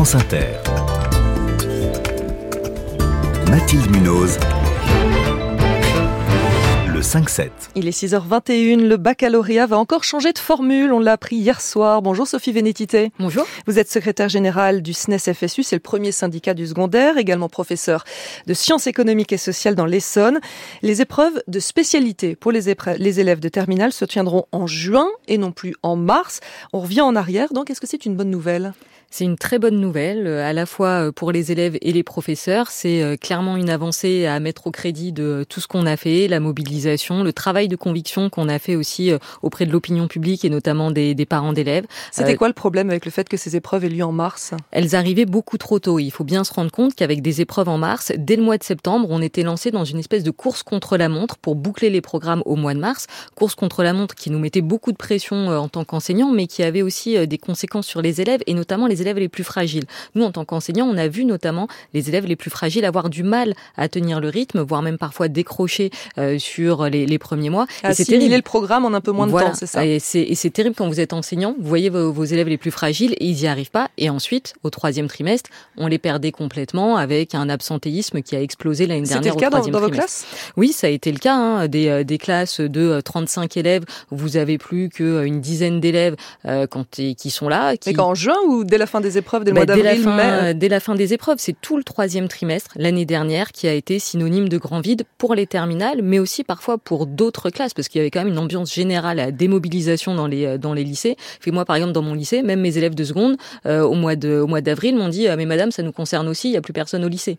France Inter. Mathilde Munoz. Le 5-7. Il est 6h21, le baccalauréat va encore changer de formule, on l'a appris hier soir. Bonjour Sophie Vénétité. Bonjour. Vous êtes secrétaire générale du SNES FSU, c'est le premier syndicat du secondaire, également professeur de sciences économiques et sociales dans l'Essonne. Les épreuves de spécialité pour les, les élèves de terminale se tiendront en juin et non plus en mars. On revient en arrière, donc est-ce que c'est une bonne nouvelle? C'est une très bonne nouvelle, euh, à la fois euh, pour les élèves et les professeurs. C'est euh, clairement une avancée à mettre au crédit de tout ce qu'on a fait, la mobilisation, le travail de conviction qu'on a fait aussi auprès de l'opinion publique et notamment des, des parents d'élèves. C'était quoi le problème avec le fait que ces épreuves aient lieu en mars? Elles arrivaient beaucoup trop tôt. Il faut bien se rendre compte qu'avec des épreuves en mars, dès le mois de septembre, on était lancé dans une espèce de course contre la montre pour boucler les programmes au mois de mars. Course contre la montre qui nous mettait beaucoup de pression en tant qu'enseignants, mais qui avait aussi des conséquences sur les élèves et notamment les élèves les plus fragiles. Nous, en tant qu'enseignants, on a vu notamment les élèves les plus fragiles avoir du mal à tenir le rythme, voire même parfois décrocher euh, sur les, les, premiers mois. et c'est terrible. le programme en un peu moins de temps, c'est ça. Et c'est terrible quand vous êtes enseignant, vous voyez vos, vos, élèves les plus fragiles et ils n'y arrivent pas. Et ensuite, au troisième trimestre, on les perdait complètement avec un absentéisme qui a explosé l'année dernière. C'était le cas dans, dans vos classes? Oui, ça a été le cas. Hein, des, euh, des classes de 35 euh, élèves, vous avez plus qu'une dizaine d'élèves euh, quand qui sont là. Qui... Mais quand en juin ou dès la fin des épreuves des bah, dès, la fin, dès la fin des épreuves. C'est tout le troisième trimestre l'année dernière qui a été synonyme de grand vide pour les terminales, mais aussi parfois pour d'autres classes, parce qu'il y avait quand même une ambiance générale à démobilisation dans les dans les lycées. Fait moi, par exemple, dans mon lycée, même mes élèves de seconde euh, au mois de au mois d'avril m'ont dit, euh, mais madame, ça nous concerne aussi, il y a plus personne au lycée.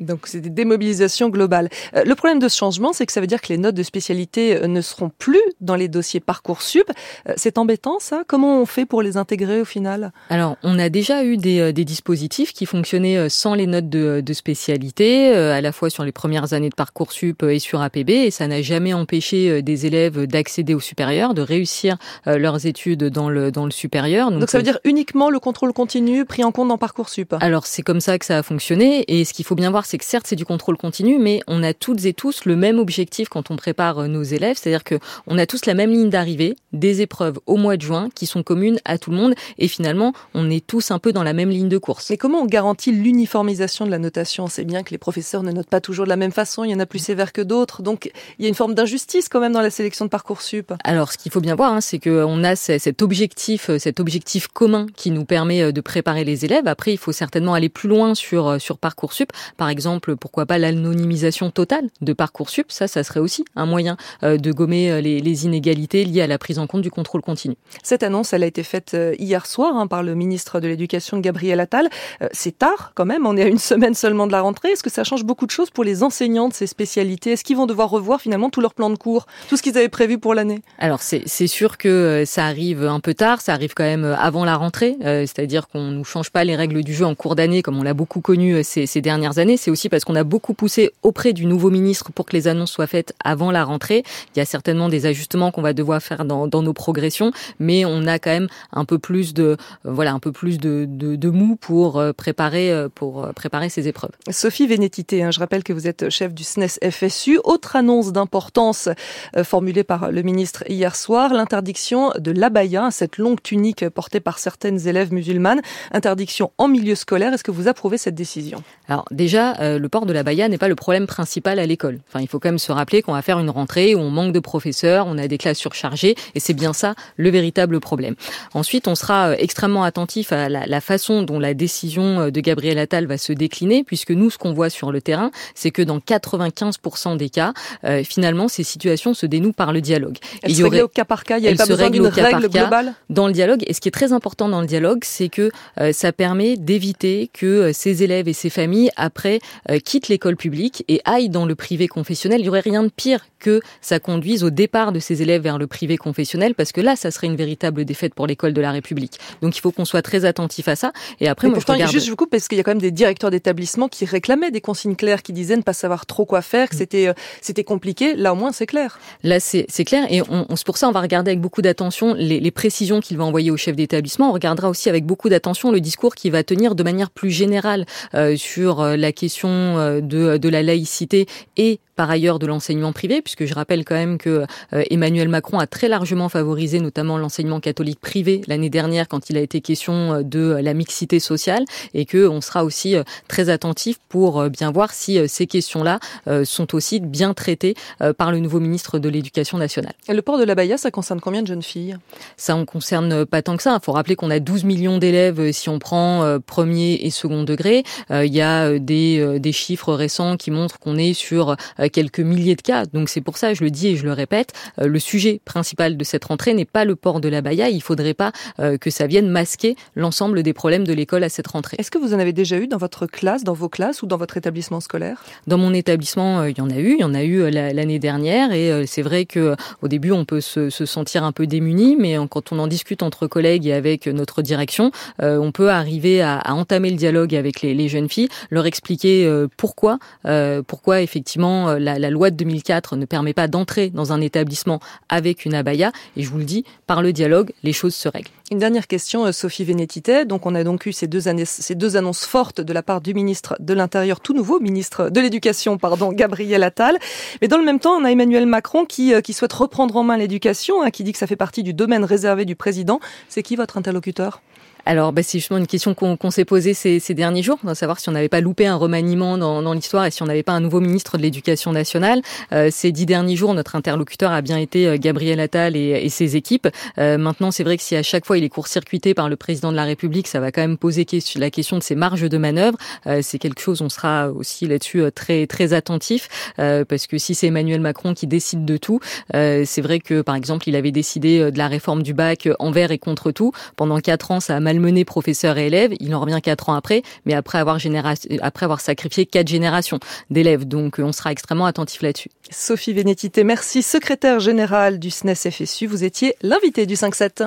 Donc c'est des démobilisations globales. Euh, le problème de ce changement, c'est que ça veut dire que les notes de spécialité euh, ne seront plus dans les dossiers Parcoursup. Euh, c'est embêtant ça? Comment on fait pour les intégrer au final? Alors, on a déjà eu des, des, dispositifs qui fonctionnaient sans les notes de, de, spécialité, à la fois sur les premières années de Parcoursup et sur APB, et ça n'a jamais empêché des élèves d'accéder au supérieur, de réussir leurs études dans le, dans le supérieur. Donc, Donc ça veut dire uniquement le contrôle continu pris en compte dans Parcoursup? Alors c'est comme ça que ça a fonctionné, et ce qui faut bien voir, c'est que certes, c'est du contrôle continu, mais on a toutes et tous le même objectif quand on prépare euh, nos élèves, c'est-à-dire que on a tous la même ligne d'arrivée, des épreuves au mois de juin qui sont communes à tout le monde, et finalement, on est tous un peu dans la même ligne de course. Mais comment on garantit l'uniformisation de la notation? C'est bien que les professeurs ne notent pas toujours de la même façon, il y en a plus sévères que d'autres, donc il y a une forme d'injustice quand même dans la sélection de parcoursup. Alors, ce qu'il faut bien voir, hein, c'est qu'on a cet objectif, euh, cet objectif commun qui nous permet euh, de préparer les élèves. Après, il faut certainement aller plus loin sur sur parcoursup. Par exemple, pourquoi pas l'anonymisation totale de Parcoursup Ça, ça serait aussi un moyen euh, de gommer euh, les, inégalités liées à la prise en compte du contrôle continu. Cette annonce, elle a été faite euh, hier soir hein, par le ministre de l'Éducation, Gabriel Attal. C'est tard quand même, on est à une semaine seulement de la rentrée. Est-ce que ça change beaucoup de choses pour les enseignants de ces spécialités? Est-ce qu'ils vont devoir revoir finalement tout leur plan de cours, tout ce qu'ils avaient prévu pour l'année? Alors c'est sûr que ça arrive un peu tard, ça arrive quand même avant la rentrée, c'est-à-dire qu'on ne change pas les règles du jeu en cours d'année comme on l'a beaucoup connu ces, ces dernières années. C'est aussi parce qu'on a beaucoup poussé auprès du nouveau ministre pour que les annonces soient faites avant la rentrée. Il y a certainement des ajustements qu'on va devoir faire dans, dans, nos progressions, mais on a quand même un peu plus de euh, voilà un peu plus de, de, de mou pour euh, préparer euh, pour préparer ces épreuves. Sophie Vénétité, hein, je rappelle que vous êtes chef du SNES FSU. Autre annonce d'importance formulée par le ministre hier soir, l'interdiction de l'abaya, cette longue tunique portée par certaines élèves musulmanes, interdiction en milieu scolaire. Est-ce que vous approuvez cette décision? Alors déjà, euh, le port de la baya n'est pas le problème principal à l'école. Enfin, il faut quand même se rappeler qu'on va faire une rentrée où on manque de professeurs, on a des classes surchargées, et c'est bien ça le véritable problème. Ensuite, on sera euh, extrêmement attentif à la, la, façon dont la décision euh, de Gabriel Attal va se décliner, puisque nous, ce qu'on voit sur le terrain, c'est que dans 95% des cas, finalement, ces situations se dénouent par le dialogue. Elle il y aurait, au cas par cas, il n'y a pas besoin d'une règle globale Dans le dialogue, et ce qui est très important dans le dialogue, c'est que ça permet d'éviter que ces élèves et ces familles, après, quittent l'école publique et aillent dans le privé confessionnel. Il n'y aurait rien de pire que ça conduise au départ de ces élèves vers le privé confessionnel, parce que là, ça serait une véritable défaite pour l'école de la République. Donc il faut qu'on soit très attentif à ça. Et après, moi, pourtant, je regarde... juste je vous coupe parce qu'il y a quand même des directeurs d'établissement qui réclamaient des consignes claires, qui disaient ne pas savoir trop quoi faire, que mm. c'était euh, c'était compliqué. Là, au moins, c'est clair. Là, c'est clair, et on, on c'est pour ça on va regarder avec beaucoup d'attention les, les précisions qu'il va envoyer au chef d'établissement. On regardera aussi avec beaucoup d'attention le discours qu'il va tenir de manière plus générale euh, sur euh, la question euh, de, de la laïcité et par ailleurs de l'enseignement privé, puisque je rappelle quand même que Emmanuel Macron a très largement favorisé notamment l'enseignement catholique privé l'année dernière quand il a été question de la mixité sociale et que on sera aussi très attentif pour bien voir si ces questions-là sont aussi bien traitées par le nouveau ministre de l'Éducation nationale. Et le port de la Baïa, ça concerne combien de jeunes filles? Ça on concerne pas tant que ça. Il faut rappeler qu'on a 12 millions d'élèves si on prend premier et second degré. Il y a des, des chiffres récents qui montrent qu'on est sur quelques milliers de cas. Donc c'est pour ça, je le dis et je le répète, le sujet principal de cette rentrée n'est pas le port de la baya. Il faudrait pas que ça vienne masquer l'ensemble des problèmes de l'école à cette rentrée. Est-ce que vous en avez déjà eu dans votre classe, dans vos classes ou dans votre établissement scolaire? Dans mon établissement, il y en a eu. Il y en a eu l'année dernière et c'est vrai que au début on peut se, se, sentir un peu démuni, mais quand on en discute entre collègues et avec notre direction, on peut arriver à, à entamer le dialogue avec les, les, jeunes filles, leur expliquer pourquoi, pourquoi effectivement la, loi de 2004 ne permet pas d'entrer dans un établissement avec une abaya. Et je vous le dis, par le dialogue, les choses se règlent. Une dernière question, Sophie Vénétité. Donc, on a donc eu ces deux, annonces fortes de la part du ministre de l'Intérieur, tout nouveau ministre de l'Éducation, pardon, Gabriel Attal. Mais dans le même temps, on a Emmanuel Macron qui, qui souhaite reprendre en main l'éducation, hein, qui dit que ça fait partie du domaine réservé du président. C'est qui votre interlocuteur? Alors, bah, c'est justement une question qu'on qu s'est posée ces, ces, derniers jours, de savoir si on n'avait pas loupé un remaniement dans, dans l'histoire et si on n'avait pas un nouveau ministre de l'Éducation nationale. Euh, ces dix derniers jours, notre interlocuteur a bien été euh, Gabriel Attal et, et ses équipes. Euh, maintenant, c'est vrai que si à chaque fois il est court-circuité par le président de la République, ça va quand même poser la question de ses marges de manœuvre. Euh, c'est quelque chose, on sera aussi là-dessus euh, très très attentif, euh, parce que si c'est Emmanuel Macron qui décide de tout, c'est vrai que par exemple, il avait décidé de la réforme du bac envers et contre tout. Pendant quatre ans, ça a mal malmené professeurs et élèves. Il en revient quatre ans après, mais après avoir, après avoir sacrifié quatre générations d'élèves. Donc on sera extrêmement attentif là-dessus. Sophie Vénétité, merci, secrétaire générale du SNES FSU. Vous étiez l'invité du 5-7.